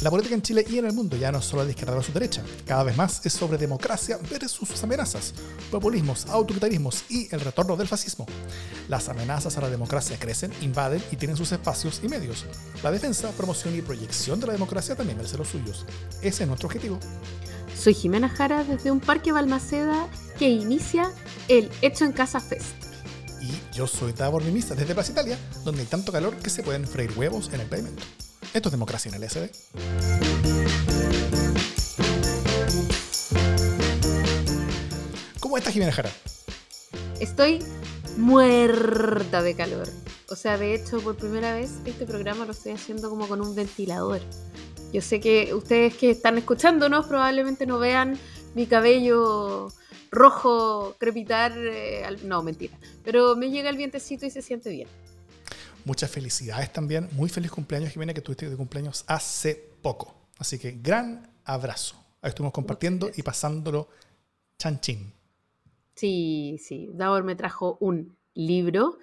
La política en Chile y en el mundo ya no es solo de izquierda versus derecha, cada vez más es sobre democracia versus sus amenazas, populismos, autoritarismos y el retorno del fascismo. Las amenazas a la democracia crecen, invaden y tienen sus espacios y medios. La defensa, promoción y proyección de la democracia también merece los suyos. Ese es nuestro objetivo. Soy Jimena Jara desde un parque Balmaceda que inicia el Hecho en Casa Fest. Y yo soy Davor Mimista desde Plaza Italia, donde hay tanto calor que se pueden freír huevos en el pavimento. Esto es democracia en el SD. ¿Cómo estás, Jimena Jara? Estoy muerta de calor. O sea, de hecho, por primera vez este programa lo estoy haciendo como con un ventilador. Yo sé que ustedes que están escuchándonos probablemente no vean mi cabello rojo crepitar. Eh, no, mentira. Pero me llega el vientecito y se siente bien. Muchas felicidades también. Muy feliz cumpleaños, Jimena, que tuviste de cumpleaños hace poco. Así que gran abrazo. Ahí estuvimos compartiendo y pasándolo chanchín. Sí, sí. Davor me trajo un libro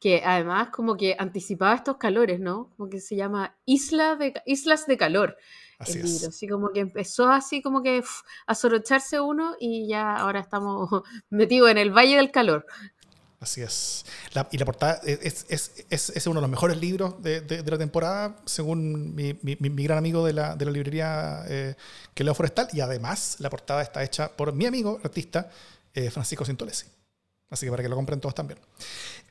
que además como que anticipaba estos calores, ¿no? Como que se llama Isla de, Islas de Calor. Así el es. libro, así como que empezó así como que uf, a sorocharse uno y ya ahora estamos metidos en el Valle del Calor. Así es. Y la portada es, es, es, es uno de los mejores libros de, de- la temporada, según mi, mi- gran amigo de la, de la librería eh, que Leo Forestal. Y además, la portada está hecha por mi amigo, artista eh, Francisco Sintolesi. Así que para que lo compren todos también.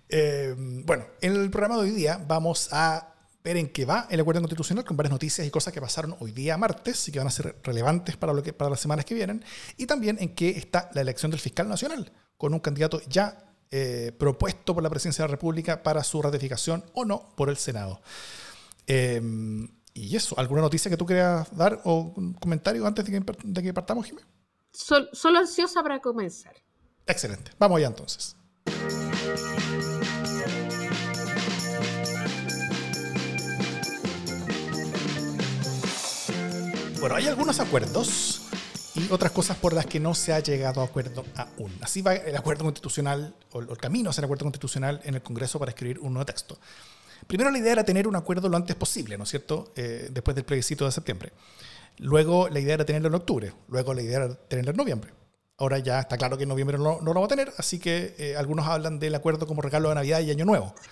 Eh, bueno, en el programa de hoy día vamos a ver en qué va el acuerdo constitucional con varias noticias y cosas que pasaron hoy día martes y que van a ser relevantes para, lo que, para las semanas que vienen. Y también en qué está la elección del fiscal nacional, con un candidato ya eh, propuesto por la presidencia de la República para su ratificación o no por el Senado. Eh, y eso, ¿alguna noticia que tú quieras dar o un comentario antes de que, de que partamos, Jiménez? Sol- solo ansiosa para comenzar. Excelente. Vamos allá entonces. Bueno, hay algunos acuerdos y otras cosas por las que no se ha llegado a acuerdo aún. Así va el acuerdo constitucional, o el camino hacia el acuerdo constitucional en el Congreso para escribir un nuevo texto. Primero la idea era tener un acuerdo lo antes posible, ¿no es cierto? Eh, después del plebiscito de septiembre. Luego la idea era tenerlo en octubre. Luego la idea era tenerlo en noviembre. Ahora ya está claro que en noviembre no, no lo va a tener, así que eh, algunos hablan del acuerdo como regalo de Navidad y Año Nuevo.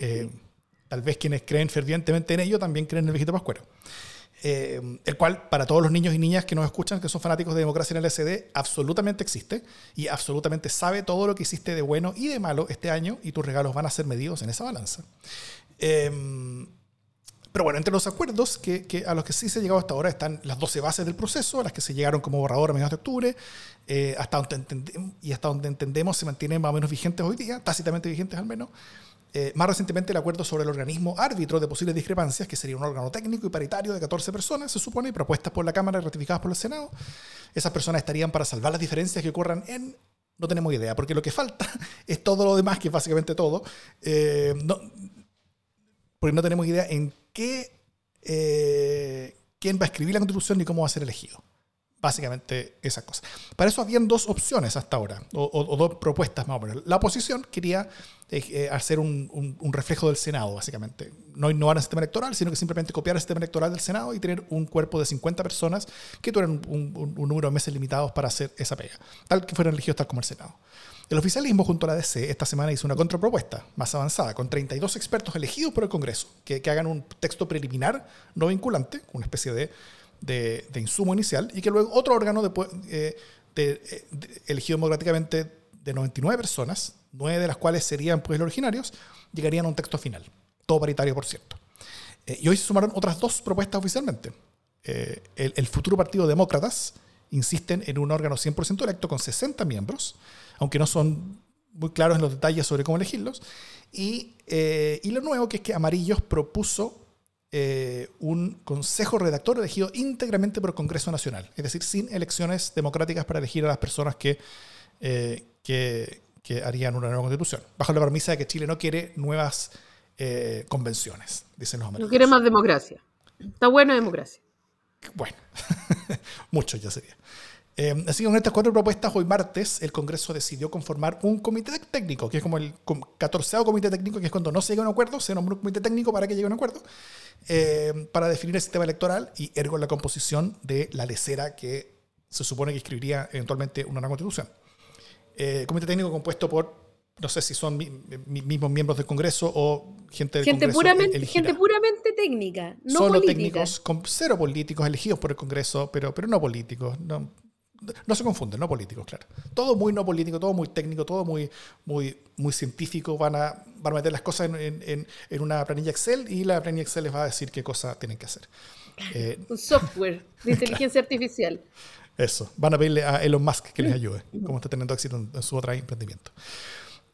Eh, tal vez quienes creen fervientemente en ello también creen en el viejito pascuero. Eh, el cual para todos los niños y niñas que nos escuchan, que son fanáticos de democracia en el SD, absolutamente existe y absolutamente sabe todo lo que hiciste de bueno y de malo este año y tus regalos van a ser medidos en esa balanza. Eh, pero bueno, entre los acuerdos que, que a los que sí se ha llegado hasta ahora están las 12 bases del proceso, las que se llegaron como borrador a mediados de octubre, eh, hasta donde y hasta donde entendemos se mantienen más o menos vigentes hoy día, tácitamente vigentes al menos. Eh, más recientemente el acuerdo sobre el organismo árbitro de posibles discrepancias, que sería un órgano técnico y paritario de 14 personas, se supone, propuestas por la Cámara y ratificadas por el Senado. Esas personas estarían para salvar las diferencias que ocurran en... No tenemos idea, porque lo que falta es todo lo demás, que es básicamente todo. Eh, no, porque no tenemos idea en qué, eh, quién va a escribir la constitución ni cómo va a ser elegido. Básicamente esa cosa. Para eso habían dos opciones hasta ahora, o, dos propuestas más o menos. La oposición quería eh, eh, hacer un, reflejo del Senado, básicamente. No innovar el sistema electoral, sino que simplemente copiar el sistema electoral del Senado y tener un cuerpo de 50 personas que tuvieran un número de meses limitados para hacer esa pega, tal que fueran elegidos tal como el Senado. El oficialismo junto a la DC esta semana hizo una contrapropuesta más avanzada, con 32 expertos elegidos por el Congreso, que, que hagan un texto preliminar no vinculante, una especie de, de- de insumo inicial, y que luego otro órgano de, eh, de- eh, de- elegido democráticamente de 99 personas, nueve de las cuales serían pues, los originarios, llegarían a un texto final, todo paritario por cierto. Eh, y hoy se sumaron otras dos propuestas oficialmente. Eh, el, el futuro Partido Demócratas insisten en un órgano 100% electo con 60 miembros, aunque no son muy claros en los detalles sobre cómo elegirlos. Y, eh, y lo nuevo que es que Amarillos propuso eh, un consejo redactor elegido íntegramente por el Congreso Nacional, es decir, sin elecciones democráticas para elegir a las personas que, eh, que, que harían una nueva constitución, bajo la premisa de que Chile no quiere nuevas eh, convenciones, dicen los No amarillos. quiere más democracia. Está buena democracia. Bueno, mucho ya sería. Eh, así que con estas cuatro propuestas, hoy martes, el Congreso decidió conformar un comité técnico, que es como el 14 comité técnico, que es cuando no se llega a un acuerdo, se nombra un comité técnico para que llegue a un acuerdo, eh, para definir el sistema electoral y ergo la composición de la lecera que se supone que escribiría eventualmente una nueva constitución. Eh, comité técnico compuesto por no sé si son mismos miembros del Congreso o gente del gente Congreso. Puramente, gente puramente técnica, no Solo técnicos, con cero políticos elegidos por el Congreso, pero, pero no políticos. No, no se confunden, no políticos, claro. Todo muy no político, todo muy técnico, todo muy, muy, muy científico. Van a, van a meter las cosas en, en, en, una planilla Excel y la planilla Excel les va a decir qué cosas tienen que hacer. Eh, Un software de inteligencia artificial. Eso. Van a pedirle a Elon Musk que les ayude, como está teniendo éxito en, en su otro emprendimiento.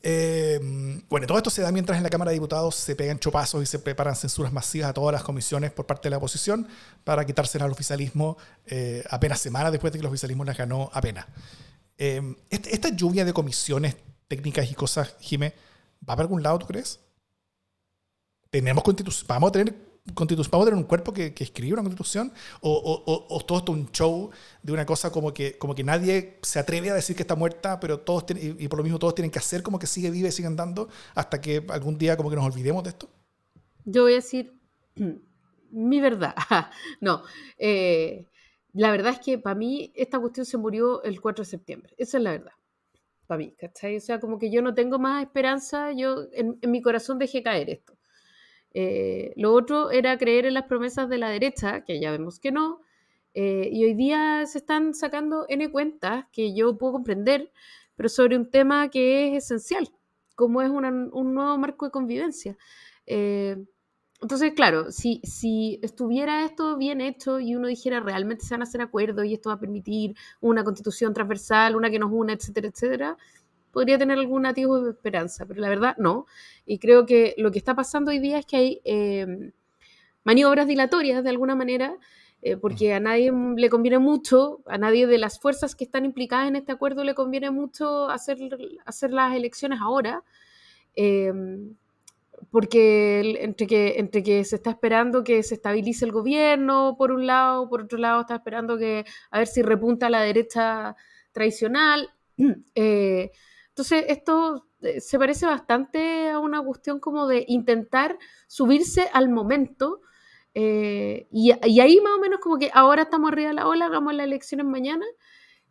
Eh, bueno, todo esto se da mientras en la Cámara de Diputados se pegan chopazos y se preparan censuras masivas a todas las comisiones por parte de la oposición para quitársela al oficialismo eh, apenas semanas después de que el oficialismo las ganó apenas. Eh, este, esta lluvia de comisiones técnicas y cosas, Jimé, ¿va para algún lado, tú crees? Tenemos constitución, vamos a tener constitución, vamos a tener un cuerpo que, que escribe una constitución o, o, o, todo esto un show de una cosa como que, como que nadie se atreve a decir que está muerta, pero todos tienen, y, por lo mismo todos tienen que hacer como que sigue viva y sigue andando hasta que algún día como que nos olvidemos de esto? Yo voy a decir mi verdad. no, eh, la verdad es que para mí esta cuestión se murió el 4 de septiembre. Esa es la verdad. Para mí, ¿cachai? O sea, como que yo no tengo más esperanza, yo en, en mi corazón dejé caer esto. Eh, lo otro era creer en las promesas de la derecha, que ya vemos que no, eh, y hoy día se están sacando N cuentas que yo puedo comprender, pero sobre un tema que es esencial, como es un nuevo marco de convivencia. Eh, entonces, claro, si, si estuviera esto bien hecho y uno dijera realmente se van a hacer acuerdos y esto va a permitir una constitución transversal, una que nos una, etcétera, etcétera, podría tener algún atisbo de esperanza, pero la verdad no. Y creo que lo que está pasando hoy día es que hay eh, maniobras dilatorias de alguna manera, eh, porque a nadie le conviene mucho, a nadie de las fuerzas que están implicadas en este acuerdo le conviene mucho hacer, hacer las elecciones ahora. Eh, porque entre que, entre que se está esperando que se estabilice el gobierno, por un lado, por otro lado está esperando que a ver si repunta la derecha tradicional. Eh, entonces, esto eh, se parece bastante a una cuestión como de intentar subirse al momento. Eh, y, ahí más o menos como que ahora estamos arriba de la ola, hagamos las elecciones mañana.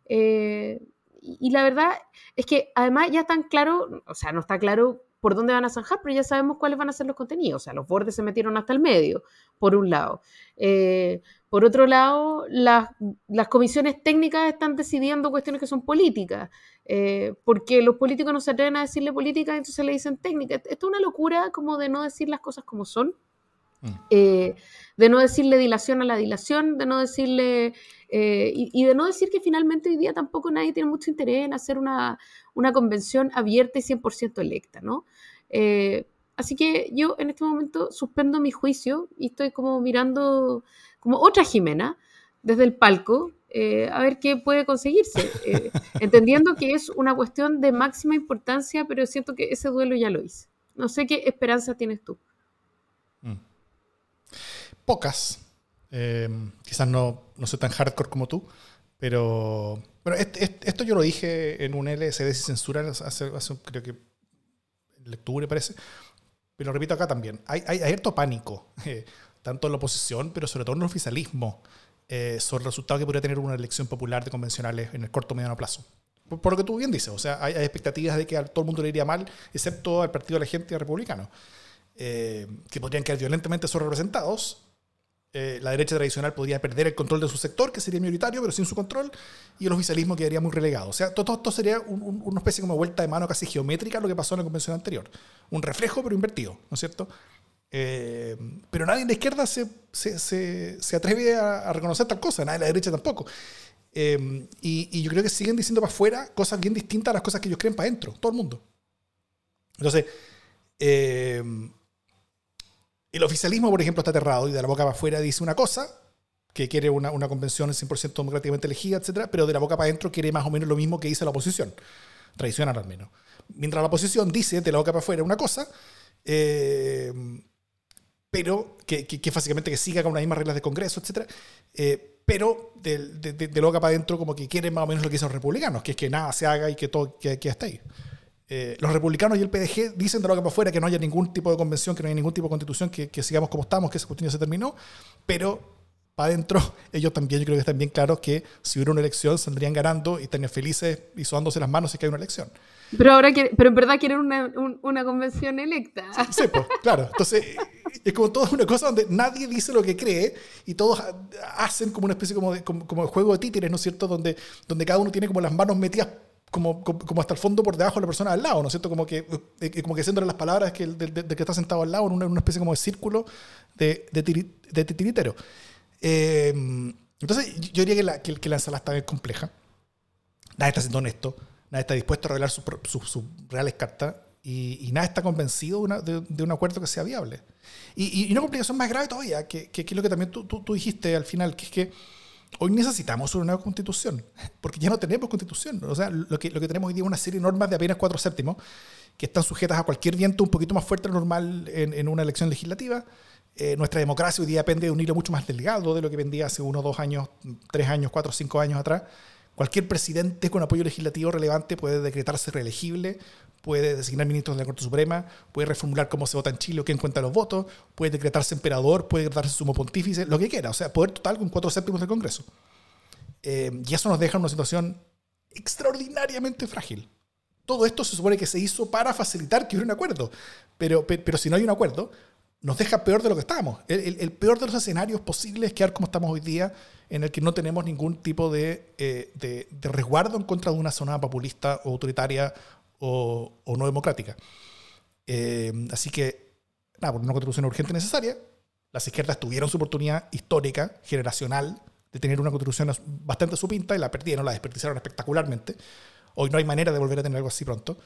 Eh, y, y, la verdad es que además ya están claro, o sea, no está claro por dónde van a zanjar, pero ya sabemos cuáles van a ser los contenidos. O sea, los bordes se metieron hasta el medio, por un lado. Eh, por otro lado, las, las, comisiones técnicas están decidiendo cuestiones que son políticas, eh, porque los políticos no se atreven a decirle política, entonces le dicen técnica. Esto es una locura como de no decir las cosas como son, mm. eh, de no decirle dilación a la dilación, de no decirle... Eh, y, y, de no decir que finalmente hoy día tampoco nadie tiene mucho interés en hacer una, una convención abierta y 100% electa, ¿no? Así que yo en este momento suspendo mi juicio y estoy como mirando como otra Jimena desde el palco eh, a ver qué puede conseguirse, eh, entendiendo que es una cuestión de máxima importancia, pero siento que ese duelo ya lo hice. No sé qué esperanza tienes tú. Mm. Pocas. Eh, quizás no, no soy tan hardcore como tú, pero bueno, este, este, esto yo lo dije en un LSD sin censura hace, hace creo que en octubre parece, pero lo repito acá también. Hay, hay, harto pánico, eh, tanto en la oposición, pero sobre todo en el oficialismo, eh, sobre el resultado que podría tener una elección popular de convencionales en el corto o mediano plazo. Por, por, lo que tú bien dices, o sea, hay, hay, expectativas de que a todo el mundo le iría mal, excepto al Partido de la Gente Republicano, eh, que podrían quedar violentamente representados eh, la derecha tradicional podría perder el control de su sector, que sería minoritario, pero sin su control, y el oficialismo quedaría muy relegado. O sea, todo esto sería un, un, una especie como vuelta de mano casi geométrica lo que pasó en la convención anterior. Un reflejo, pero invertido, ¿no es cierto? Eh, pero nadie en la izquierda se, se, se, atreve a, a, reconocer tal cosa, nadie en la derecha tampoco. Eh, y, yo creo que siguen diciendo para afuera cosas bien distintas a las cosas que ellos creen para adentro, todo el mundo. Entonces, el oficialismo, por ejemplo, está aterrado y de la boca para afuera dice una cosa, que quiere una, una convención 100% democráticamente elegida, etcétera, pero de la boca para adentro quiere más o menos lo mismo que dice la oposición, tradicional al menos. Mientras la oposición dice de la boca para afuera una cosa, eh, pero que, que, que, básicamente que siga con las mismas reglas de Congreso, etcétera, eh, pero de, de, de, loca para adentro como que quieren más o menos lo que dicen los republicanos, que es que nada se haga y que todo que, que esté ahí. Eh, los republicanos y el PDG dicen de lo que para afuera que no haya ningún tipo de convención, que no haya ningún tipo de constitución, que, que sigamos como estamos, que esa cuestión ya se terminó, pero para adentro ellos también, yo creo que están bien claros que si hubiera una elección saldrían ganando y estarían felices y sudándose las manos si que hay una elección. Pero ahora pero en verdad quieren una, una convención electa. Sí, pues, claro. Entonces, es como toda una cosa donde nadie dice lo que cree y todos hacen como una especie como de, como, como de juego de títeres, ¿no es cierto? Donde, donde cada uno tiene como las manos metidas como, como, hasta el fondo por debajo de la persona al lado, ¿no es cierto? Como que, eh, como que haciéndole las palabras que, de, de, que está sentado al lado en una, una especie como de círculo de, de, titiritero. Eh, entonces, yo diría que la, que, que la ensalada está bien compleja. Nadie está siendo honesto, nadie está dispuesto a revelar sus su, reales cartas y, nadie está convencido de, un acuerdo que sea viable. Y, y, una complicación más grave todavía, que, que, es lo que también tú, tú, tú dijiste al final, que es que Hoy necesitamos una nueva constitución, porque ya no tenemos constitución. O sea, lo que, tenemos hoy día es una serie de normas de apenas cuatro séptimos que están sujetas a cualquier viento un poquito más fuerte de lo normal en, en una elección legislativa. Eh, nuestra democracia hoy día depende de un hilo mucho más delgado de lo que vendía hace uno, dos años, tres años, cuatro, cinco años atrás. Cualquier presidente con apoyo legislativo relevante puede decretarse reelegible, puede designar ministros de la Corte Suprema, puede reformular cómo se vota en Chile o quién cuenta los votos, puede decretarse emperador, puede decretarse sumo pontífice, lo que quiera. O sea, poder total con cuatro séptimos del Congreso. Eh, y eso nos deja en una situación extraordinariamente frágil. Todo esto se supone que se hizo para facilitar que hubiera un acuerdo. Pero, pero, si no hay un acuerdo, nos deja peor de lo que estábamos. El, peor de los escenarios posibles es quedar como estamos hoy día, en el que no tenemos ningún tipo de, eh, resguardo en contra de una zona populista o autoritaria o, no democrática. Eh, así que, nada, por una constitución urgente necesaria, las izquierdas tuvieron su oportunidad histórica, generacional, de tener una constitución bastante supinta y la perdieron, la desperdiciaron espectacularmente. Hoy no hay manera de volver a tener algo así pronto.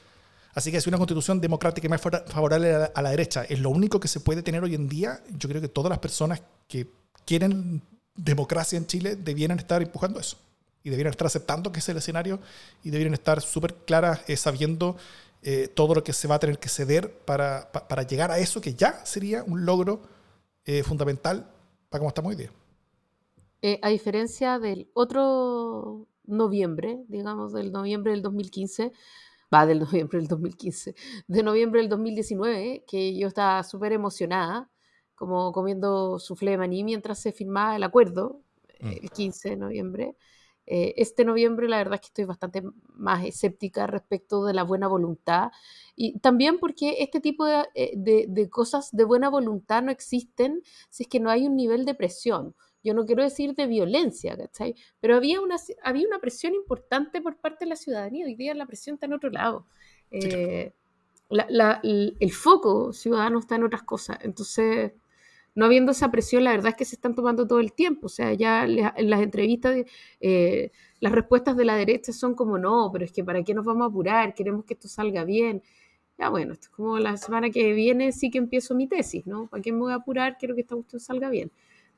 Así que si una constitución democrática y más favorable a la, derecha es lo único que se puede tener hoy en día, yo creo que todas las personas que quieren democracia en Chile debieran estar empujando eso y debieran estar aceptando que es el escenario y debieran estar súper claras eh, sabiendo eh, todo lo que se va a tener que ceder para, para, llegar a eso que ya sería un logro eh, fundamental para cómo estamos hoy día. a diferencia del otro noviembre, digamos, del noviembre del 2015, va del noviembre del 2015, de noviembre del 2019, que yo estaba súper emocionada, como comiendo soufflé de maní mientras se firmaba el acuerdo, mm. el 15 de noviembre. Eh, este noviembre la verdad es que estoy bastante más escéptica respecto de la buena voluntad y también porque este tipo eh, de, cosas de buena voluntad no existen si es que no hay un nivel de presión. Yo no quiero decir de violencia, ¿cachai? Pero había una, había una presión importante por parte de la ciudadanía. Hoy día la presión está en otro lado. Eh, el foco ciudadano está en otras cosas. Entonces, no habiendo esa presión, la verdad es que se están tomando todo el tiempo. O sea, ya en las entrevistas, eh, las respuestas de la derecha son como, no, pero es que ¿para qué nos vamos a apurar? Queremos que esto salga bien. Ya bueno, esto es como la semana que viene sí que empiezo mi tesis, ¿no? ¿Para qué me voy a apurar? Quiero que esta cuestión salga bien.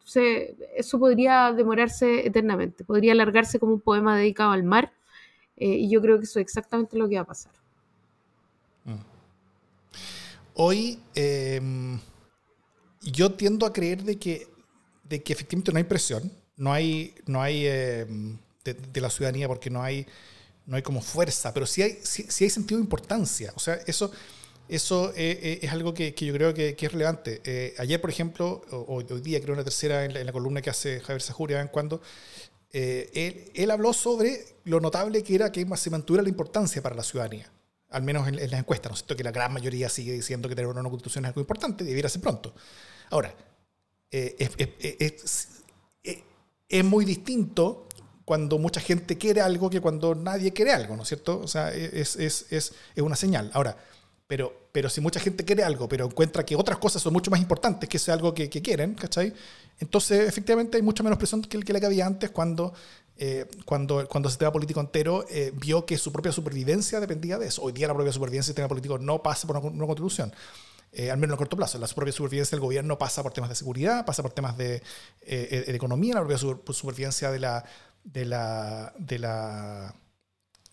Entonces, eso podría demorarse eternamente, podría alargarse como un poema dedicado al mar, eh, y yo creo que eso es exactamente lo que va a pasar. Mm. Hoy... Em, yo tiendo a creer de que, de que efectivamente no hay presión, no hay, no hay eh, de, la ciudadanía porque no hay, no hay como fuerza, pero sí hay, sí, hay sentido de importancia. O sea, eso, eso eh, eh, es algo que, que, yo creo que, que es relevante. ayer, por ejemplo, o, hoy día creo una tercera en la, columna que hace Javier Sajuria en cuando, él, él, habló sobre lo notable que era que se mantuviera la importancia para la ciudadanía al menos en, las encuestas, ¿no es cierto? Que la gran mayoría sigue diciendo que tener una constitución es algo importante y debiera ser pronto. Ahora, eh, es, muy distinto cuando mucha gente quiere algo que cuando nadie quiere algo, ¿no es cierto? O sea, es, una señal. Ahora, pero, pero si mucha gente quiere algo, pero encuentra que otras cosas son mucho más importantes que ese algo que, quieren, ¿cachai? Entonces, efectivamente, hay mucha menos presión que, que la que había antes cuando eh, cuando, cuando el sistema político entero eh, vio que su propia supervivencia dependía de eso. Hoy día la propia supervivencia del sistema político no pasa por una, constitución. Eh, al menos en el corto plazo. La propia supervivencia del gobierno pasa por temas de seguridad, pasa por temas de, economía, la propia supervivencia de la, de la, de la,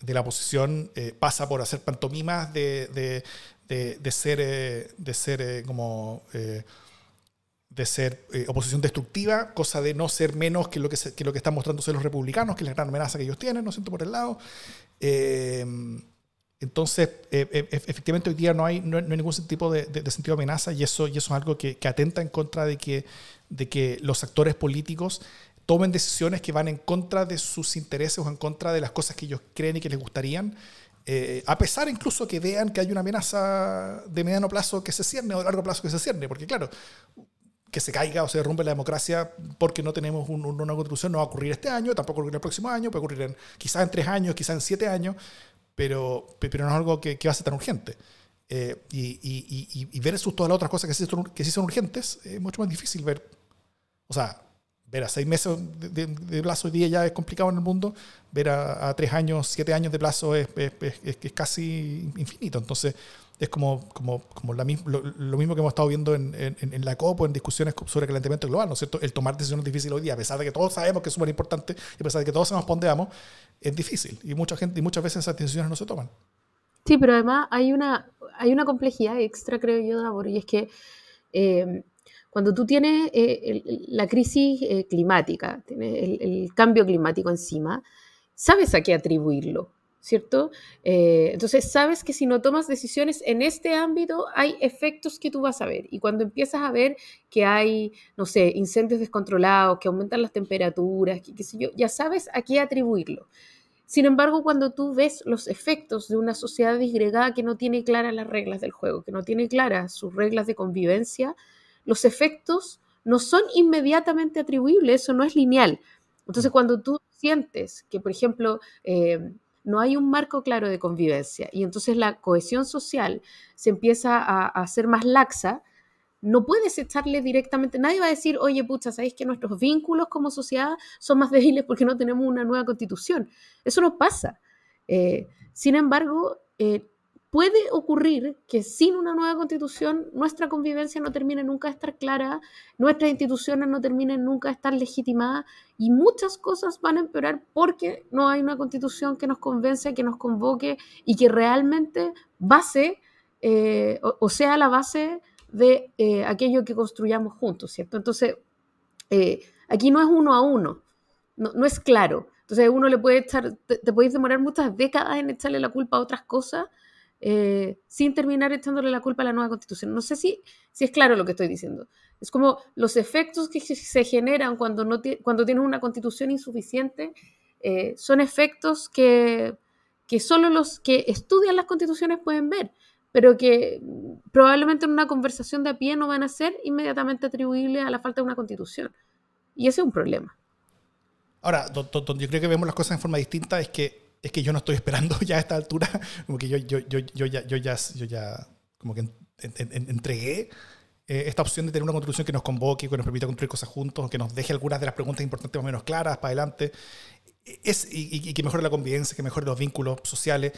de la oposición pasa por hacer pantomimas de, de, de ser, de ser como de ser eh, oposición destructiva, cosa de no ser menos que lo que, que lo que están mostrando los republicanos, que es la gran amenaza que ellos tienen, ¿no siento por el lado. Eh, entonces, eh, efectivamente hoy día no hay, no, hay ningún tipo de, sentido de amenaza y eso, y eso es algo que, que, atenta en contra de que, de que los actores políticos tomen decisiones que van en contra de sus intereses o en contra de las cosas que ellos creen y que les gustarían. a pesar incluso que vean que hay una amenaza de mediano plazo que se cierne o de largo plazo que se cierne, porque claro, que se caiga o se derrumbe la democracia porque no tenemos una constitución, no va a ocurrir este año, tampoco ocurrir el próximo año, puede ocurrir en, quizás en tres años, quizás en siete años, pero, pero no es algo que, va a ser tan urgente. Eh, y, y, y, versus todas las otras cosas que sí, son, que sí son urgentes, es mucho más difícil ver. O sea, ver a seis meses de, plazo hoy día ya es complicado en el mundo, ver a, tres años, siete años de plazo es, es, es, es casi infinito. Entonces, es como, como, como la mismo, lo, mismo que hemos estado viendo en, en, la COP o en discusiones sobre calentamiento global, ¿no es cierto? El tomar decisiones difíciles hoy día, a pesar de que todos sabemos que es súper importante y a pesar de que todos sabemos dónde vamos, es difícil y, mucha gente, y muchas veces esas decisiones no se toman. Sí, pero además hay una, hay una complejidad extra, creo yo, Davor, y es que eh, cuando tú tienes eh, la crisis eh, climática, tienes el, el cambio climático encima, sabes a qué atribuirlo. ¿cierto? Eh, entonces sabes que si no tomas decisiones en este ámbito, hay efectos que tú vas a ver. Y cuando empiezas a ver que hay, no sé, incendios descontrolados, que aumentan las temperaturas, que, qué sé yo, ya sabes a qué atribuirlo. Sin embargo, cuando tú ves los efectos de una sociedad disgregada que no tiene claras las reglas del juego, que no tiene claras sus reglas de convivencia, los efectos no son inmediatamente atribuibles, eso no es lineal. Entonces, cuando tú sientes que, por ejemplo, eh, no hay un marco claro de convivencia y entonces la cohesión social se empieza a, hacer más laxa, no puedes echarle directamente, nadie va a decir, oye, pucha, ¿sabéis que nuestros vínculos como sociedad son más débiles porque no tenemos una nueva constitución? Eso no pasa. Eh, sin embargo, eh, puede ocurrir que sin una nueva constitución nuestra convivencia no termine nunca de estar clara, nuestras instituciones no terminen nunca de estar legitimadas y muchas cosas van a empeorar porque no hay una constitución que nos convence, que nos convoque y que realmente base eh, o, sea la base de eh, aquello que construyamos juntos, ¿cierto? Entonces, eh, aquí no es uno a uno, no, es claro. Entonces uno le puede echar, te, puedes demorar muchas décadas en echarle la culpa a otras cosas eh, sin terminar echándole la culpa a la nueva constitución. No sé si, si es claro lo que estoy diciendo. Es como los efectos que se generan cuando, no cuando tienes una constitución insuficiente eh, son efectos que, que solo los que estudian las constituciones pueden ver, pero que probablemente en una conversación de a pie no van a ser inmediatamente atribuibles a la falta de una constitución. Y ese es un problema. Ahora, donde yo creo que vemos las cosas en forma distinta es que es que yo no estoy esperando ya a esta altura, como que yo, yo, yo, yo, ya, yo, ya, yo ya como que entregué eh, esta opción de tener una constitución que nos convoque, que nos permita construir cosas juntos, que nos deje algunas de las preguntas importantes más o menos claras para adelante, es, y, que mejore la convivencia, que mejore los vínculos sociales.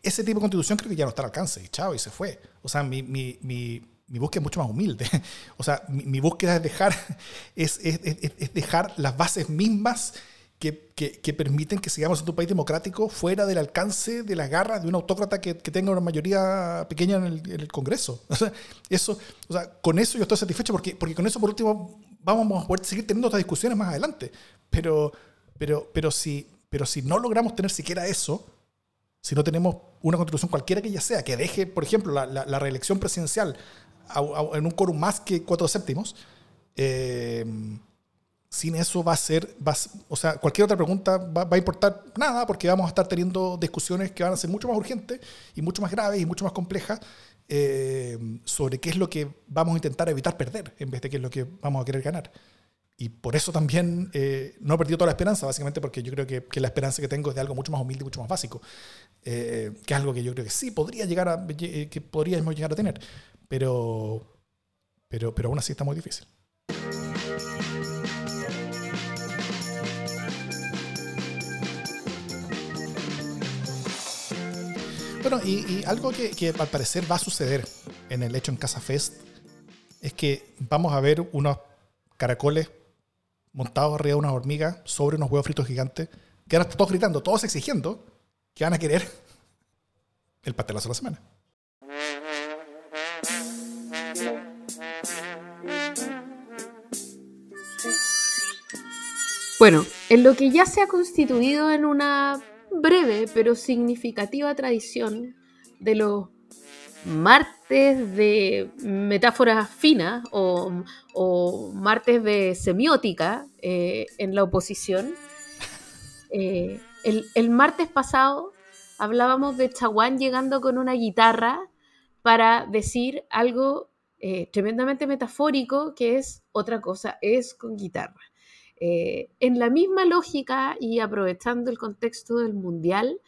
Ese tipo de constitución creo que ya no está al alcance, y chao, y se fue. O sea, mi, mi, mi, mi búsqueda es mucho más humilde. O sea, mi, mi búsqueda es dejar, es, es, es dejar las bases mismas que, permiten que sigamos en un país democrático fuera del alcance de las garras de un autócrata que, tenga una mayoría pequeña en el, Congreso. O sea, eso, o sea, con eso yo estoy satisfecho porque, porque con eso, por último, vamos a poder seguir teniendo otras discusiones más adelante. Pero, pero, pero, si, pero si no logramos tener siquiera eso, si no tenemos una constitución cualquiera que ya sea, que deje, por ejemplo, la, la, reelección presidencial en un quórum más que cuatro séptimos, eh, sin eso va a ser, va, o sea, cualquier otra pregunta va, a importar nada porque vamos a estar teniendo discusiones que van a ser mucho más urgentes y mucho más graves y mucho más complejas eh, sobre qué es lo que vamos a intentar evitar perder en vez de qué es lo que vamos a querer ganar. Y por eso también eh, no he perdido toda la esperanza, básicamente porque yo creo que, la esperanza que tengo es de algo mucho más humilde mucho más básico, eh, que es algo que yo creo que sí podría llegar a, que podríamos llegar a tener, pero, pero, pero aún así está muy difícil. Bueno, y, algo que, al parecer va a suceder en el hecho en Casa Fest es que vamos a ver unos caracoles montados arriba de unas hormigas sobre unos huevos fritos gigantes que ahora están todos gritando, todos exigiendo que van a querer el pastelazo de la semana. Bueno, en lo que ya se ha constituido en una breve pero significativa tradición de los martes de metáforas finas o, martes de semiótica eh, en la oposición. Eh, el, martes pasado hablábamos de Chaguán llegando con una guitarra para decir algo eh, tremendamente metafórico que es otra cosa, es con guitarra. En la misma lógica y aprovechando el contexto del mundial,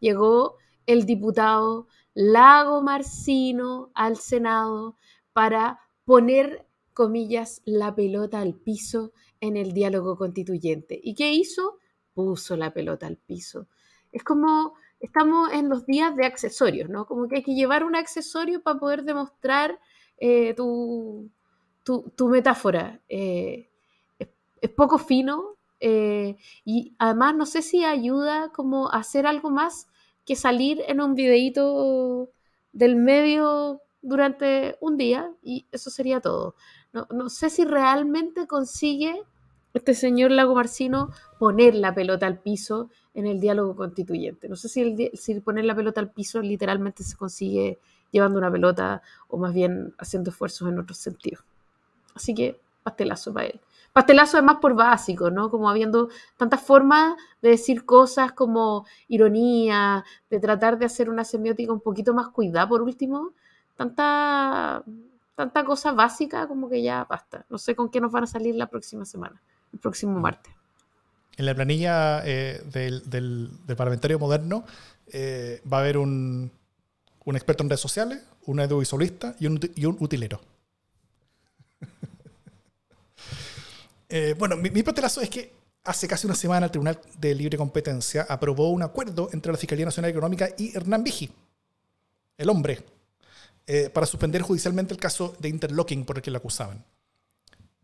llegó el diputado Lago Marcino al Senado para poner, comillas, la pelota al piso en el diálogo constituyente. ¿Y qué hizo? Puso la pelota al piso. Es como, estamos en los días de accesorios, ¿no? Como que hay que llevar un accesorio para poder demostrar eh, tu, metáfora. Eh, es, poco fino eh, y además no sé si ayuda como a hacer algo más que salir en un videíto del medio durante un día y eso sería todo. No, sé si realmente consigue este señor Lago Marcino poner la pelota al piso en el diálogo constituyente. No sé si, si poner la pelota al piso literalmente se consigue llevando una pelota o más bien haciendo esfuerzos en otros sentidos. Así que pastelazo para él. Pastelazo además por básico, ¿no? Como habiendo tantas formas de decir cosas como ironía, de tratar de hacer una semiótica un poquito más cuidada por último, tanta, tanta cosa básica como que ya basta. No sé con qué nos van a salir la próxima semana, el próximo martes. En la planilla eh, del, parlamentario moderno eh, va a haber un, experto en redes sociales, un audiovisualista y un, y un utilero. Eh, bueno, mi, mi es que hace casi una semana el Tribunal de Libre Competencia aprobó un acuerdo entre la Fiscalía Nacional Económica y Hernán Vigi, el hombre, eh, para suspender judicialmente el caso de interlocking por el que lo acusaban.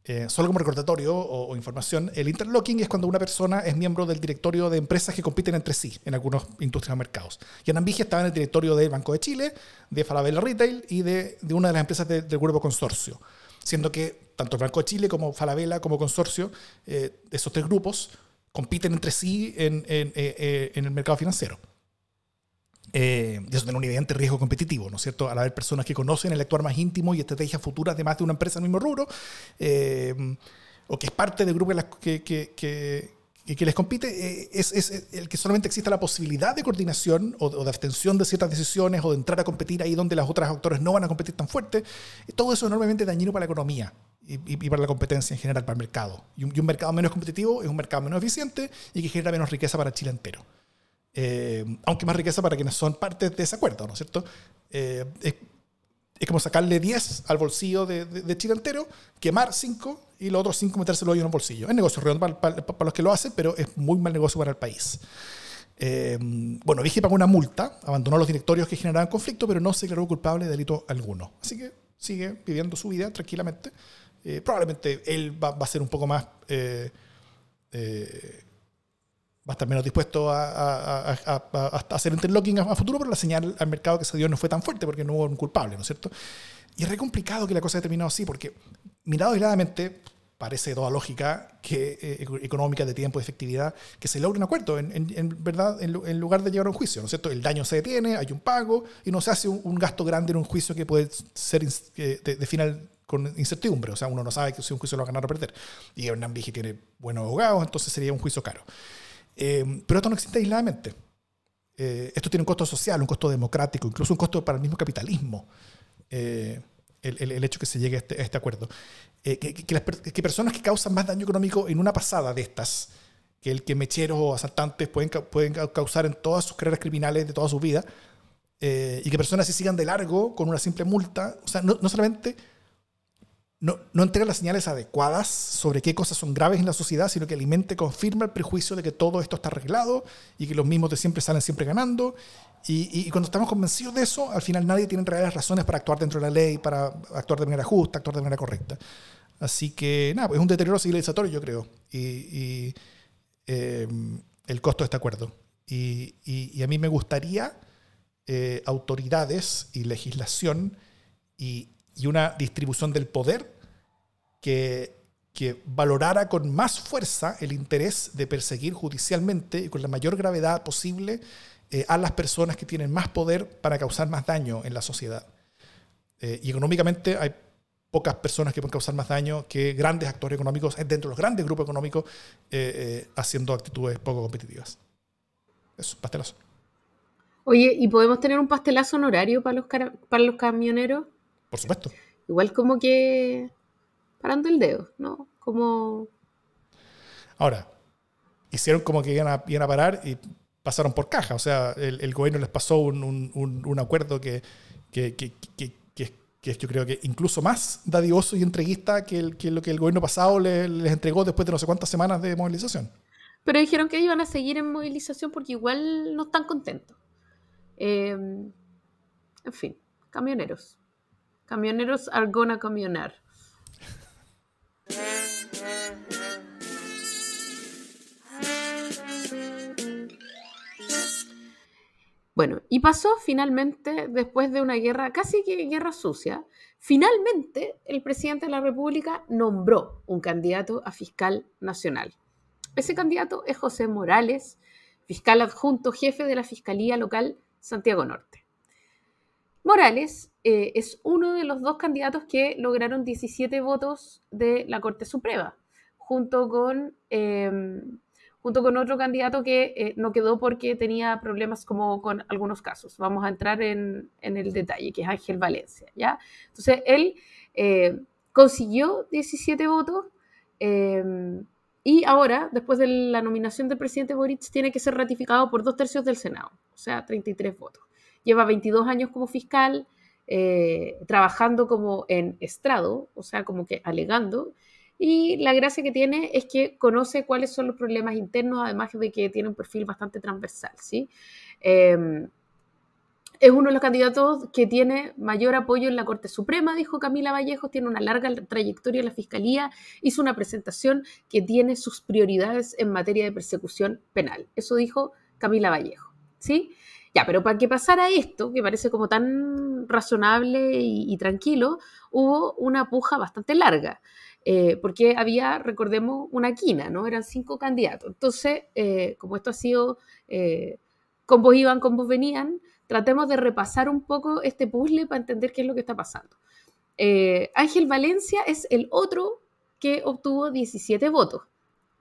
Eh, solo como recordatorio o, información, el interlocking es cuando una persona es miembro del directorio de empresas que compiten entre sí en algunos industrias o mercados. Y Hernán Vigi estaba en el directorio del Banco de Chile, de Falabella Retail y de, una de las empresas del grupo consorcio siendo que tanto el Banco de Chile como Falabella como consorcio, eh, esos tres grupos, compiten entre sí en, en, eh, eh, en el mercado financiero. y eso tiene un evidente riesgo competitivo, ¿no es cierto? Al haber personas que conocen el actuar más íntimo y estrategias futuras de más de una empresa en el mismo rubro, o que es parte del grupo que, que, y que les compite eh, es, es, el que solamente exista la posibilidad de coordinación o, de abstención de ciertas decisiones o de entrar a competir ahí donde los otros actores no van a competir tan fuerte. Todo eso es enormemente dañino para la economía y, para la competencia en general, para el mercado. Y un, mercado menos competitivo es un mercado menos eficiente y que genera menos riqueza para Chile entero. Eh, aunque más riqueza para quienes son parte de ese acuerdo, ¿no es cierto? Eh, es como sacarle 10 al bolsillo de, de, Chile entero, quemar 5 y los otros 5 metérselo en un bolsillo. Es negocio redondo para, los que lo hacen, pero es muy mal negocio para el país. Eh, bueno, Vigi pagó una multa, abandonó los directorios que generaban conflicto, pero no se declaró culpable de delito alguno. Así que sigue viviendo su vida tranquilamente. Eh, probablemente él va, a ser un poco más eh, va a estar menos dispuesto a, hacer interlocking a, futuro, pero la señal al mercado que se dio no fue tan fuerte porque no hubo un culpable, ¿no es cierto? Y es re complicado que la cosa haya terminado así, porque mirado aisladamente, parece toda lógica que eh, económica, de tiempo, de efectividad, que se logre un acuerdo, en, verdad, en, lugar de llevar a un juicio, ¿no es cierto? El daño se detiene, hay un pago y no se hace un, gasto grande en un juicio que puede ser de, final con incertidumbre, o sea, uno no sabe si un juicio lo va a ganar o perder. Y Hernán Vigi tiene buenos abogados, entonces sería un juicio caro. Eh, pero esto no existe aisladamente. Eh, esto tiene un costo social, un costo democrático, incluso un costo para el mismo capitalismo. Eh, el, el, hecho que se llegue a este, este acuerdo. Que, que, personas que causan más daño económico en una pasada de estas, que el que mecheros o asaltantes pueden, pueden causar en todas sus carreras criminales de toda su vida, y que personas se sigan de largo con una simple multa, o sea, no, no solamente no, no entrega las señales adecuadas sobre qué cosas son graves en la sociedad, sino que alimente, confirma el prejuicio de que todo esto está arreglado y que los mismos de siempre salen siempre ganando. Y, cuando estamos convencidos de eso, al final nadie tiene reales razones para actuar dentro de la ley, para actuar de manera justa, actuar de manera correcta. Así que, nada, pues es un deterioro civilizatorio, yo creo. Y, eh, el costo de este acuerdo. Y, a mí me gustaría eh, autoridades y legislación y, y una distribución del poder que, que valorara con más fuerza el interés de perseguir judicialmente y con la mayor gravedad posible eh, a las personas que tienen más poder para causar más daño en la sociedad. Eh, y económicamente hay pocas personas que pueden causar más daño que grandes actores económicos dentro de los grandes grupos económicos eh, haciendo actitudes poco competitivas. Eso, pastelazo. Oye, ¿y podemos tener un pastelazo honorario para los, para los camioneros? Por supuesto. Igual como que parando el dedo, ¿no? Como... Ahora, hicieron como que iban a, iban a parar y pasaron por caja. O sea, el, gobierno les pasó un, acuerdo que, que, que, que, es yo creo que incluso más dadivoso y entreguista que, lo que el gobierno pasado les, les entregó después de no sé cuántas semanas de movilización. Pero dijeron que iban a seguir en movilización porque igual no están contentos. Em, en fin, camioneros. Camioneros are gonna camionar. Bueno, y pasó finalmente, después de una guerra, casi que guerra sucia, finalmente el presidente de la República nombró un candidato a fiscal nacional. Ese candidato es José Morales, fiscal adjunto jefe de la Fiscalía Local Santiago Norte. Morales eh, es uno de los dos candidatos que lograron 17 votos de la Corte Suprema, junto con, em, junto con otro candidato que eh, no quedó porque tenía problemas como con algunos casos. Vamos a entrar en, el detalle, que es Ángel Valencia. ¿ya? Entonces, él eh, consiguió 17 votos y ahora, después de la nominación del presidente Boric, tiene que ser ratificado por dos tercios del Senado, o sea, 33 votos. Lleva 22 años como fiscal, eh, trabajando como en estrado, o sea, como que alegando. Y la gracia que tiene es que conoce cuáles son los problemas internos, además de que tiene un perfil bastante transversal, ¿sí? Em, es uno de los candidatos que tiene mayor apoyo en la Corte Suprema, dijo Camila Vallejo, tiene una larga trayectoria en la Fiscalía, hizo una presentación que tiene sus prioridades en materia de persecución penal. Eso dijo Camila Vallejo, ¿sí? Ya, pero para que pasara esto, que parece como tan razonable y, tranquilo, hubo una puja bastante larga. Eh, porque había, recordemos, una quina, ¿no? Eran cinco candidatos. Entonces, eh, como esto ha sido, eh, combos iban, combos venían, tratemos de repasar un poco este puzzle para entender qué es lo que está pasando. Ángel Valencia es el otro que obtuvo 17 votos.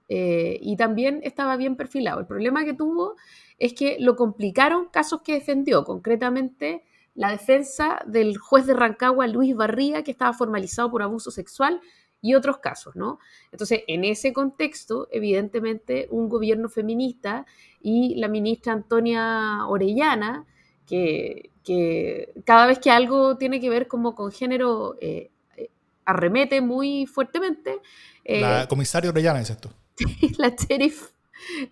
Y también estaba bien perfilado. El problema que tuvo es que lo complicaron casos que defendió, concretamente la defensa del juez de Rancagua, Luis Barría, que estaba formalizado por abuso sexual y otros casos, ¿no? Entonces, en ese contexto, evidentemente, un gobierno feminista y la ministra Antonia Orellana, que, cada vez que algo tiene que ver como con género, eh, eh, arremete muy fuertemente. la eh, comisaria Orellana es esto. la sheriff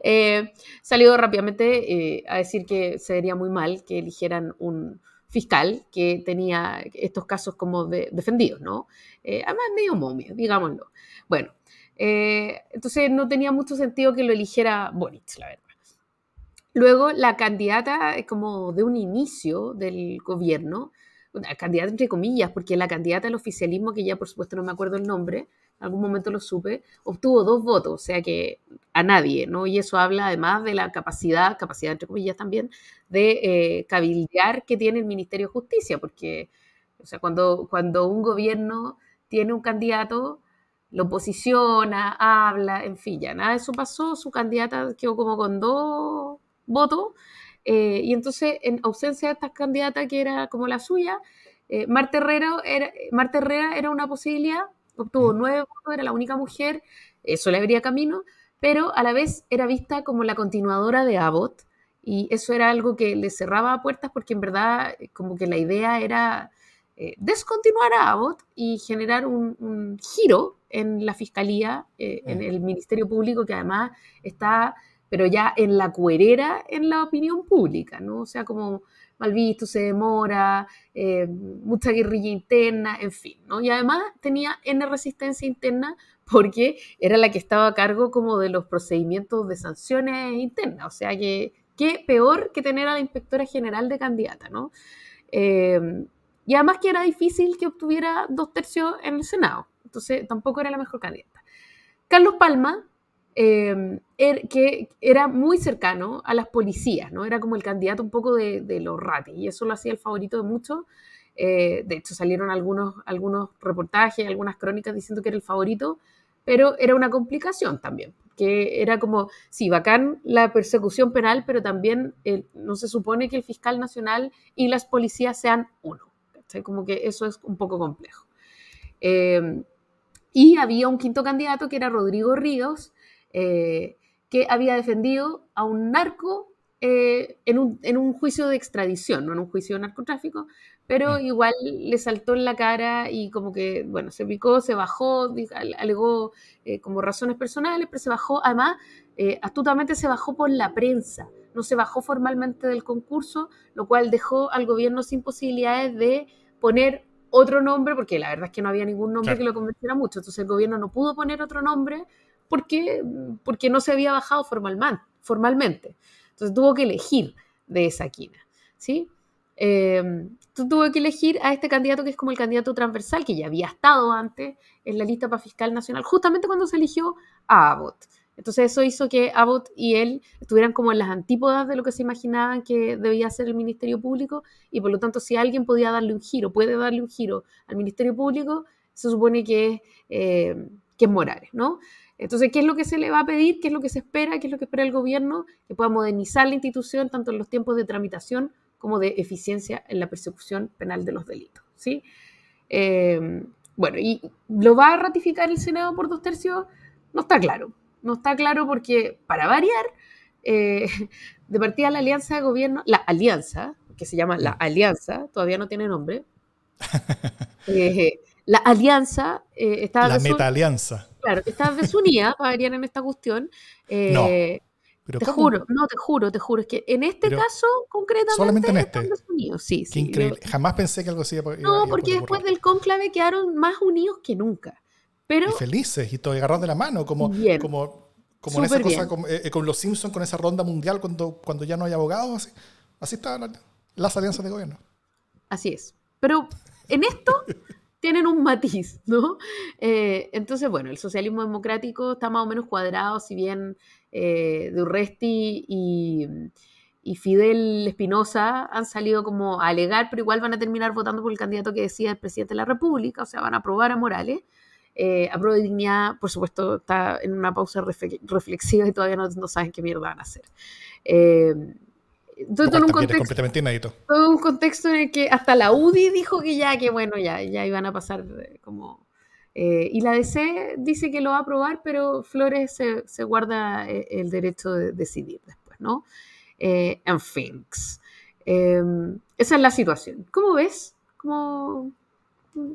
eh, salió rápidamente eh, a decir que se vería muy mal que eligieran un fiscal que tenía estos casos como defendidos, ¿no? Eh, además, medio momio, digámoslo. Bueno, entonces no tenía mucho sentido que lo eligiera Boric, la verdad. Luego, la candidata, como de un inicio del gobierno, candidata entre comillas, porque la candidata del oficialismo, que ya por supuesto no me acuerdo el nombre, algún momento lo supe, obtuvo dos votos, o sea que a nadie, ¿no? Y eso habla además de la capacidad, capacidad entre comillas también, de eh, cabildear que tiene el Ministerio de Justicia, porque, o sea, cuando, cuando un gobierno tiene un candidato, lo posiciona, habla, en fin, ya nada de eso pasó, su candidata quedó como con dos votos, eh, y entonces, en ausencia de esta candidata que era como la suya, eh, Marta, Herrera era, Herrera era una posibilidad, obtuvo nueve votos, era la única mujer, eso le abría camino, pero a la vez era vista como la continuadora de Abbott, y eso era algo que le cerraba puertas porque en verdad eh, como que la idea era descontinuar a Abbott y generar un, giro en la fiscalía, en el Ministerio Público, que además está pero ya en la cuerera en la opinión pública, ¿no? O sea, como mal visto, se demora, eh, mucha guerrilla interna, en fin, ¿no? Y además tenía N resistencia interna porque era la que estaba a cargo como de los procedimientos de sanciones internas, o sea que qué peor que tener a la inspectora general de candidata, ¿no? Eh, y además que era difícil que obtuviera dos tercios en el Senado. Entonces tampoco era la mejor candidata. Carlos Palma, eh, er, que era muy cercano a las policías, ¿no? Era como el candidato un poco de, los ratis, y eso lo hacía el favorito de muchos. Eh, de hecho, salieron algunos, algunos reportajes, algunas crónicas diciendo que era el favorito, pero era una complicación también, que era como, sí, bacán la persecución penal, pero también no se supone que el fiscal nacional y las policías sean uno. Como que eso es un poco complejo. Eh, y había un quinto candidato que era Rodrigo Ríos, eh, que había defendido a un narco eh, en, un, en, un, juicio de extradición, no en un juicio de narcotráfico, pero mm. igual le saltó en la cara y como que, bueno, se picó, se bajó, alegó eh, como razones personales, pero se bajó, además, eh, astutamente se bajó por la prensa, no se bajó formalmente del concurso, lo cual dejó al gobierno sin posibilidades de poner otro nombre, porque la verdad es que no había ningún nombre que lo convenciera mucho, entonces el gobierno no pudo poner otro nombre porque, porque no se había bajado formalmente. Entonces tuvo que elegir de esa quina, ¿sí? Eh, tuvo que elegir a este candidato que es como el candidato transversal, que ya había estado antes en la lista para fiscal nacional, justamente cuando se eligió a Abbott. Entonces eso hizo que Abbott y él estuvieran como en las antípodas de lo que se imaginaban que debía ser el Ministerio Público y por lo tanto si alguien podía darle un giro, puede darle un giro al Ministerio Público, se supone que eh, que es Morales, ¿no? Entonces, ¿qué es lo que se le va a pedir? ¿Qué es lo que se espera? ¿Qué es lo que espera el gobierno? Que pueda modernizar la institución tanto en los tiempos de tramitación como de eficiencia en la persecución penal de los delitos. ¿sí? Eh, bueno, y lo va a ratificar el Senado por dos tercios, no está claro. No está claro porque, para variar, eh, de partida la alianza de gobierno, la alianza, que se llama la alianza, todavía no tiene nombre. Eh, la alianza está... La meta alianza. Claro, está desunida para variar en esta cuestión. no te juro, no, te juro, te juro. Es que en este caso, concretamente, solamente en este. Unidos. Sí, Qué increíble. Jamás pensé que algo así iba, No, porque después del conclave quedaron más unidos que nunca. Pero, y felices y todo agarrados de la mano, como, como, como en esa cosa eh, eh, con los Simpsons, con esa ronda mundial cuando, cuando ya no hay abogados. Así, así están las alianzas de gobierno. Así es. Pero en esto tienen un matiz, ¿no? Eh, entonces, bueno, el socialismo democrático está más o menos cuadrado, si bien eh, de Urresti y, Fidel Espinosa han salido como a alegar, pero igual van a terminar votando por el candidato que decía el presidente de la República, o sea, van a aprobar a Morales. Eh, a de dignidad, por supuesto, está en una pausa reflexiva y todavía no, saben qué mierda van a hacer. Eh, todo, en un contexto, todo un contexto en el que hasta la UDI dijo que ya, que bueno, ya, ya iban a pasar eh, como eh, y la DC dice que lo va a aprobar, pero Flores se, guarda eh, el derecho de decidir después, ¿no? Eh, en fin. Em, esa es la situación. ¿Cómo ves? ¿Cómo,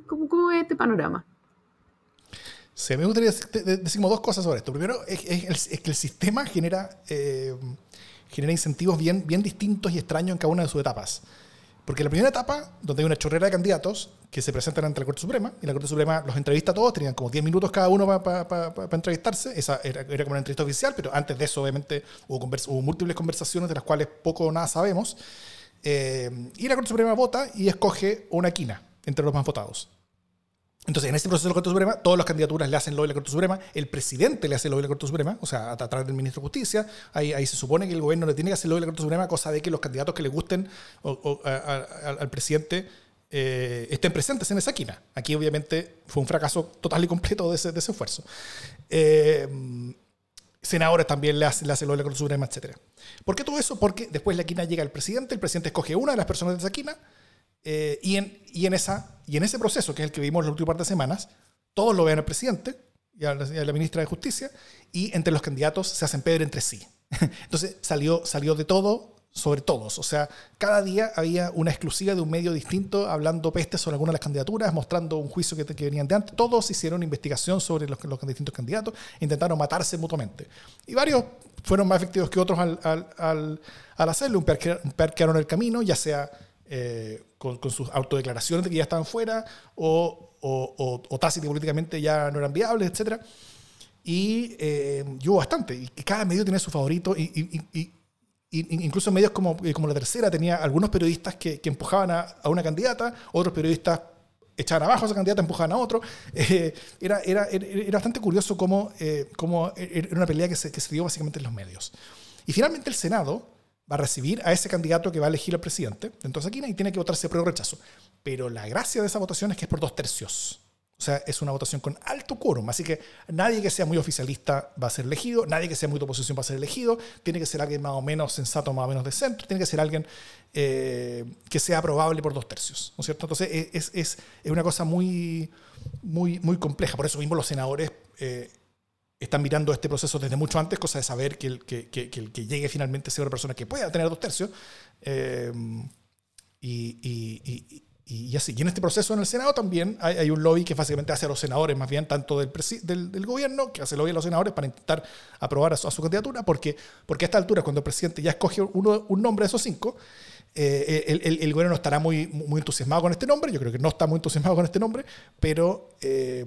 cómo, ves este panorama? Se me gustaría decir dos cosas sobre esto. Primero, es, que el sistema genera, genera incentivos bien, bien distintos y extraños en cada una de sus etapas. Porque la primera etapa, donde hay una chorrera de candidatos que se presentan ante la Corte Suprema, y la Corte Suprema los entrevista a todos, tenían como 10 minutos cada uno para entrevistarse, esa era, como una entrevista oficial, pero antes de eso obviamente hubo, múltiples conversaciones de las cuales poco o nada sabemos, eh, y la Corte Suprema vota y escoge una quina entre los más votados. Entonces, en este proceso de la Corte Suprema, todas las candidaturas le hacen lobby a la Corte Suprema, el presidente le hace lobby a la Corte Suprema, o sea, a, través del ministro de Justicia, ahí, se supone que el gobierno le tiene que hacer lobby a la Corte Suprema, cosa de que los candidatos que le gusten al presidente eh, estén presentes en esa quina. Aquí, obviamente, fue un fracaso total y completo de ese, esfuerzo. Eh, senadores también le hacen le hace lobby a la Corte Suprema, etc. ¿Por qué todo eso? Porque después la quina llega el presidente, el presidente escoge una de las personas de esa quina, eh, y, en, y, en esa, y en ese proceso, que es el que vimos las últimas par de semanas, todos lo ven al presidente y a, la, ministra de Justicia, y entre los candidatos se hacen pedre entre sí. Entonces salió, salió de todo sobre todos. O sea, cada día había una exclusiva de un medio distinto hablando peste sobre alguna de las candidaturas, mostrando un juicio que, que venían de antes. Todos hicieron distinción sobre los, los, distintos candidatos, intentaron matarse mutuamente. Y varios fueron más efectivos que otros al, al, al, al hacerlo. Un par el camino, ya sea eh, con, sus autodeclaraciones de que ya estaban fuera o, o, o, políticamente ya no eran viables, etc. Y eh, hubo bastante. Y cada medio tiene su favorito. Y, y, incluso medios como, eh, como La Tercera tenía algunos periodistas que, que empujaban a, a, una candidata, otros periodistas echaban abajo a esa candidata, empujaban a otro. Eh, era, era, era, bastante curioso cómo, eh, cómo, era una pelea que se, que se dio básicamente en los medios. Y finalmente el Senado va a recibir a ese candidato que va a elegir al presidente. Entonces aquí tiene que votarse por rechazo. Pero la gracia de esa votación es que es por dos tercios. O sea, es una votación con alto quórum, así que nadie que sea muy oficialista va a ser elegido, nadie que sea muy de oposición va a ser elegido, tiene que ser alguien más o menos sensato, más o menos de centro, tiene que ser alguien eh, que sea aprobable por dos tercios, ¿no es cierto? Entonces es, es, es, una cosa muy, muy, muy compleja, por eso mismo los senadores eh, están mirando este proceso desde mucho antes, cosa de saber que el que, que, que, el que llegue finalmente sea una persona que pueda tener dos tercios. Eh, y, y, y, así. Y en este proceso en el Senado también hay, un lobby que básicamente hace a los senadores, más bien tanto del, del, del, gobierno, que hace lobby a los senadores para intentar aprobar a su, candidatura, porque, porque a esta altura, cuando el presidente ya escoge uno, un nombre de esos cinco, eh, el, el, el, gobierno no estará muy, muy entusiasmado con este nombre, yo creo que no está muy entusiasmado con este nombre, pero, eh,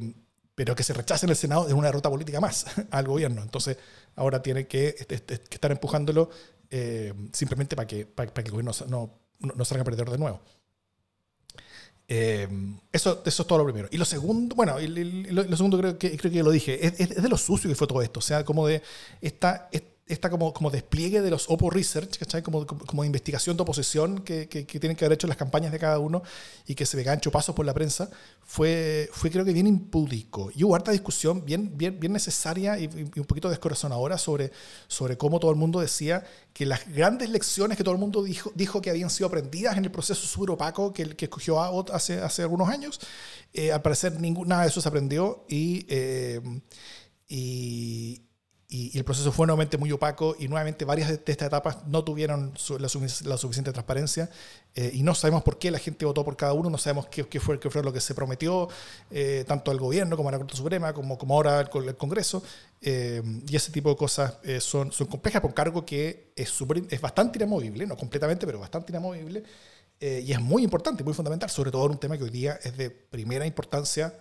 pero que se rechace en el Senado es una derrota política más al gobierno. Entonces ahora tiene que, este, este, estar empujándolo eh, simplemente para que, para, que el gobierno no, no, no salga perdedor de nuevo. Eh, eso, eso es todo lo primero. Y lo segundo, bueno, lo, segundo creo que, creo que lo dije, es, es, de lo sucio que fue todo esto. O sea, como de esta, esta como, como despliegue de los Oppo Research, ¿cachai? Como, como, investigación de oposición que, que, tienen que haber hecho las campañas de cada uno y que se ve gancho pasos por la prensa, fue, fue creo que bien impúdico. Y hubo harta discusión bien, bien, bien necesaria y, un poquito descorazonadora sobre, sobre cómo todo el mundo decía que las grandes lecciones que todo el mundo dijo, dijo que habían sido aprendidas en el proceso súper opaco que, que escogió Abbott hace, hace algunos años, eh, al parecer nada de eso se aprendió y... Eh, y y, el proceso fue nuevamente muy opaco y nuevamente varias de, estas etapas no tuvieron la, suficiente transparencia eh, y no sabemos por qué la gente votó por cada uno, no sabemos qué, qué, fue, qué fue lo que se prometió, eh, tanto al gobierno como a la Corte Suprema, como, como ahora el, el Congreso. Eh, y ese tipo de cosas son, son complejas por cargo que es, super, es bastante inamovible, no completamente, pero bastante inamovible. y es muy importante, muy fundamental, sobre todo en un tema que hoy día es de primera importancia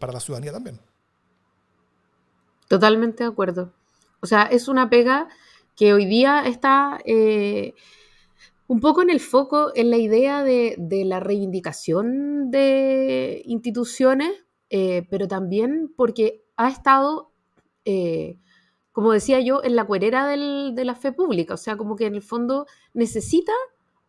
para la ciudadanía también. Totalmente de acuerdo. O sea, es una pega que hoy día está eh, un poco en el foco en la idea de, la reivindicación de instituciones, eh, pero también porque ha estado, eh, como decía yo, en la cuerera de la fe pública. O sea, como que en el fondo necesita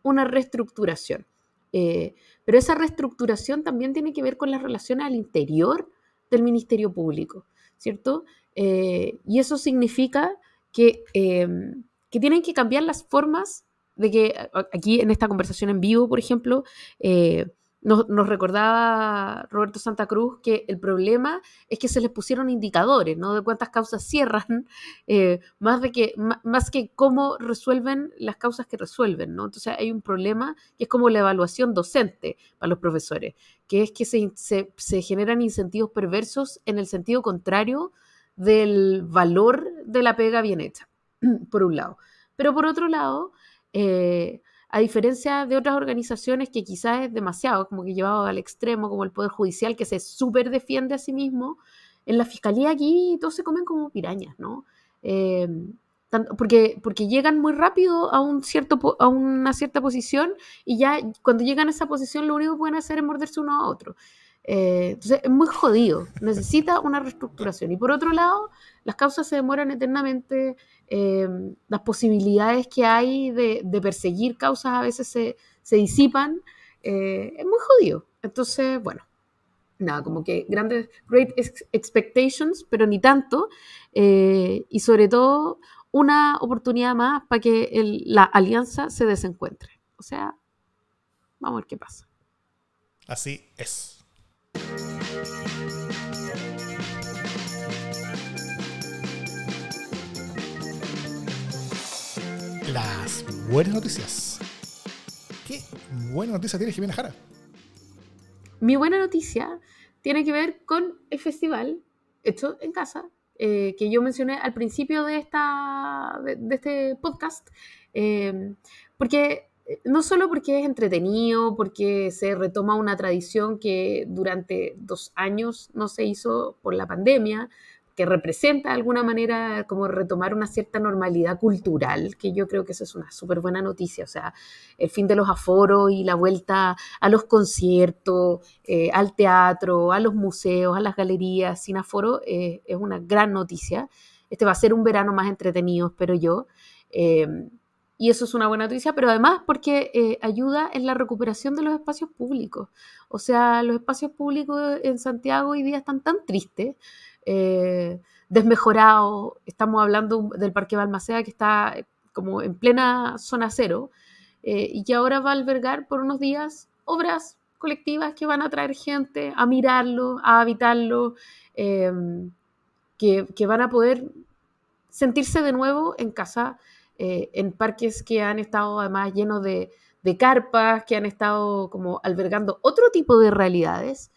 una reestructuración. pero esa reestructuración también tiene que ver con las relaciones al interior del Ministerio Público, ¿cierto? Eh, y eso significa que, em, que, tienen que cambiar las formas de que aquí en esta conversación en vivo, por ejemplo, eh, nos, recordaba Roberto Santa Cruz que el problema es que se les pusieron indicadores, ¿no? De cuántas causas cierran, eh, más, de que, más que cómo resuelven las causas que resuelven, ¿no? Entonces hay un problema que es como la evaluación docente para los profesores, que es que se, se, se generan incentivos perversos en el sentido contrario del valor de la pega bien hecha, por un lado. Pero por otro lado, eh, a diferencia de otras organizaciones que quizás es demasiado, como que llevado al extremo, como el Poder Judicial, que se súper defiende a sí mismo, en la Fiscalía aquí todos se comen como pirañas, ¿no? Eh, porque, porque llegan muy rápido a, un cierto, a una cierta posición y ya cuando llegan a esa posición lo único que pueden hacer es morderse uno a otro. Eh, entonces es muy jodido, necesita una reestructuración. Y por otro lado, las causas se demoran eternamente, eh, las posibilidades que hay de, perseguir causas a veces se, disipan, eh, es muy jodido. Entonces, bueno, nada, como que grandes, great expectations, pero ni tanto, y sobre todo una oportunidad más para que la alianza se desencuentre. O sea, vamos a ver qué pasa. Así es. Las buenas noticias. ¿Qué buena noticia tiene Jimena Jara? Mi buena noticia tiene que ver con el festival hecho en casa, eh, que yo mencioné al principio de, esta, de, este podcast, eh, porque no solo porque es entretenido, porque se retoma una tradición que durante dos años no se hizo por la pandemia, que representa de alguna manera como retomar una cierta normalidad cultural, que yo creo que eso es una súper buena noticia. O sea, el fin de los aforos y la vuelta a los conciertos, eh, al teatro, a los museos, a las galerías sin aforo, eh, es una gran noticia. Este va a ser un verano más entretenido, espero yo. Eh, y eso es una buena noticia, pero además porque ayuda en la recuperación de los espacios públicos. O sea, los espacios públicos en Santiago hoy día están tan tristes eh, desmejorado. Estamos hablando del Parque Balmaceda que está eh, como en plena zona cero eh, y que ahora va a albergar por unos días obras colectivas que van a traer gente a mirarlo, a habitarlo, que, van a poder sentirse de nuevo en casa, en parques que han estado además llenos de, de carpas, que han estado como albergando otro tipo de realidades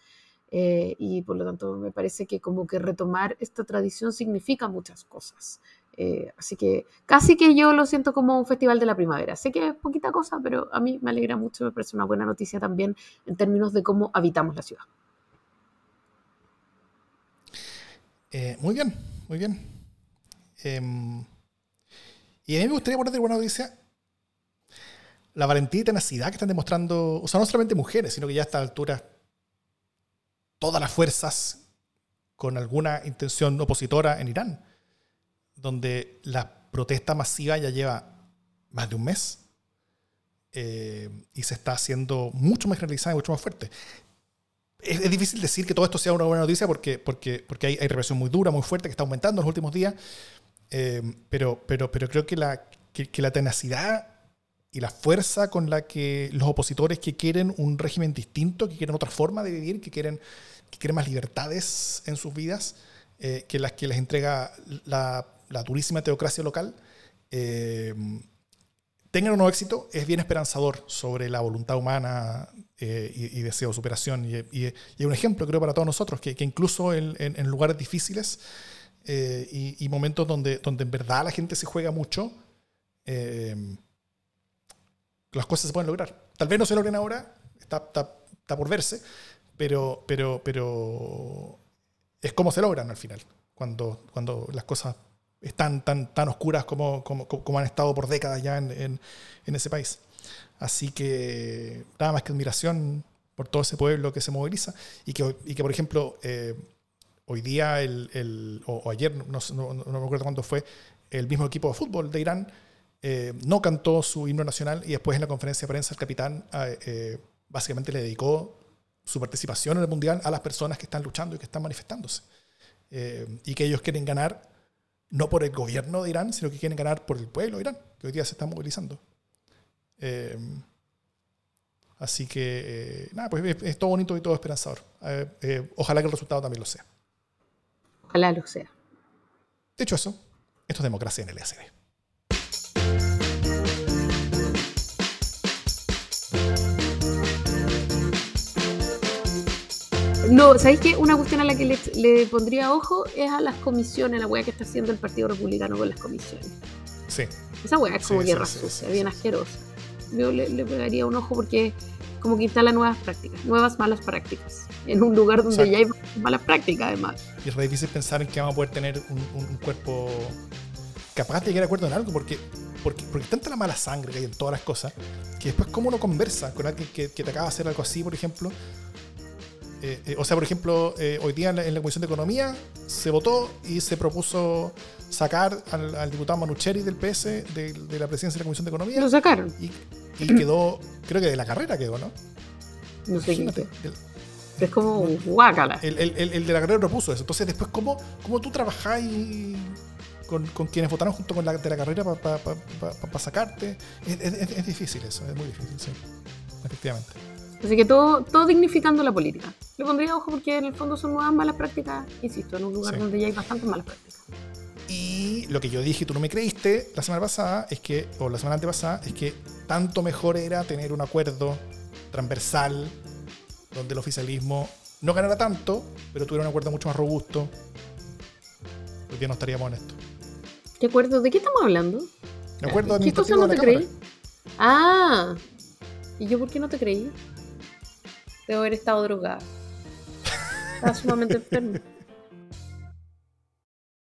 eh, y por lo tanto me parece que como que retomar esta tradición significa muchas cosas. Eh, así que casi que yo lo siento como un festival de la primavera. Sé que es poquita cosa, pero a mí me alegra mucho, me parece una buena noticia también en términos de cómo habitamos la ciudad. Eh, muy bien, muy bien. Em, y a mí me gustaría poner de buena noticia la valentía y tenacidad que están demostrando, o sea, no solamente mujeres, sino que ya a esta altura todas las fuerzas con alguna intención opositora en Irán, donde la protesta masiva ya lleva más de un mes eh, y se está haciendo mucho más generalizada y mucho más fuerte. Es, difícil decir que todo esto sea una buena noticia porque, porque, porque hay, represión muy dura, muy fuerte, que está aumentando en los últimos días, eh, pero, pero, pero creo que la, que la tenacidad y la fuerza con la que los opositores que quieren un régimen distinto, que quieren otra forma de vivir, que quieren que quieren más libertades en sus vidas eh, que las que les entrega la, la durísima teocracia local, eh, tengan o no éxito, es bien esperanzador sobre la voluntad humana eh, y, deseo de superación. Y, y, un ejemplo, creo, para todos nosotros, que, que incluso en, en, lugares difíciles y, momentos donde, donde en verdad la gente se juega mucho, las cosas se pueden lograr. Tal vez no se logren ahora, está, está, está por verse, pero, pero, pero es como se logran al final, cuando, cuando las cosas están tan, tan oscuras como, como, como han estado por décadas ya en, en, ese país. Así que nada más que admiración por todo ese pueblo que se moviliza y que, y que por ejemplo, eh, hoy día el, o, ayer, no, me acuerdo cuándo fue, el mismo equipo de fútbol de Irán eh, no cantó su himno nacional y después en la conferencia de prensa el capitán eh, básicamente le dedicó su participación en el Mundial a las personas que están luchando y que están manifestándose. Eh, y que ellos quieren ganar no por el gobierno de Irán, sino que quieren ganar por el pueblo de Irán, que hoy día se está movilizando. Así que, nada, pues es, todo bonito y todo esperanzador. ojalá que el resultado también lo sea. Ojalá lo sea. Dicho eso, esto es democracia en el ESD. No, ¿sabéis qué? Una cuestión a la que le, pondría ojo es a las comisiones, la weá que está haciendo el Partido Republicano con las comisiones. Sí. Esa weá es como guerra sucia, bien asquerosa. Yo le, pegaría un ojo porque como que instala nuevas prácticas, nuevas malas prácticas, en un lugar donde ya hay malas prácticas además. Y es difícil pensar en que vamos a poder tener un, cuerpo capaz de llegar a acuerdo en algo, porque, porque, porque tanta la mala sangre que hay en todas las cosas, que después cómo uno conversa con alguien que, que te acaba de hacer algo así, por ejemplo, eh, eh, o sea, por ejemplo, eh, hoy día en la, Comisión de Economía se votó y se propuso sacar al, diputado Manucheri del PS de, la presidencia de la Comisión de Economía. Lo sacaron. Y, quedó, creo que de la carrera quedó, ¿no? No sé. Es como guácala. El, el, de la carrera propuso eso. Entonces, después, ¿cómo, cómo tú trabajáis con, con, quienes votaron junto con la de la carrera para sacarte? Es, es, difícil eso, es muy difícil, sí. Efectivamente. Así que todo, todo dignificando la política. Le pondría ojo porque en el fondo son nuevas malas prácticas, insisto, en un lugar donde ya hay bastantes malas prácticas. Y lo que yo dije y tú no me creíste la semana pasada es que, o la semana antepasada, es que tanto mejor era tener un acuerdo transversal donde el oficialismo no ganara tanto, pero tuviera un acuerdo mucho más robusto. Hoy día no estaríamos en esto. ¿De acuerdo? ¿De qué estamos hablando? ¿De acuerdo ¿Qué cosa no te creí? Ah, ¿y yo por qué no te creí? Debo haber estado drogada. Estaba sumamente enfermo.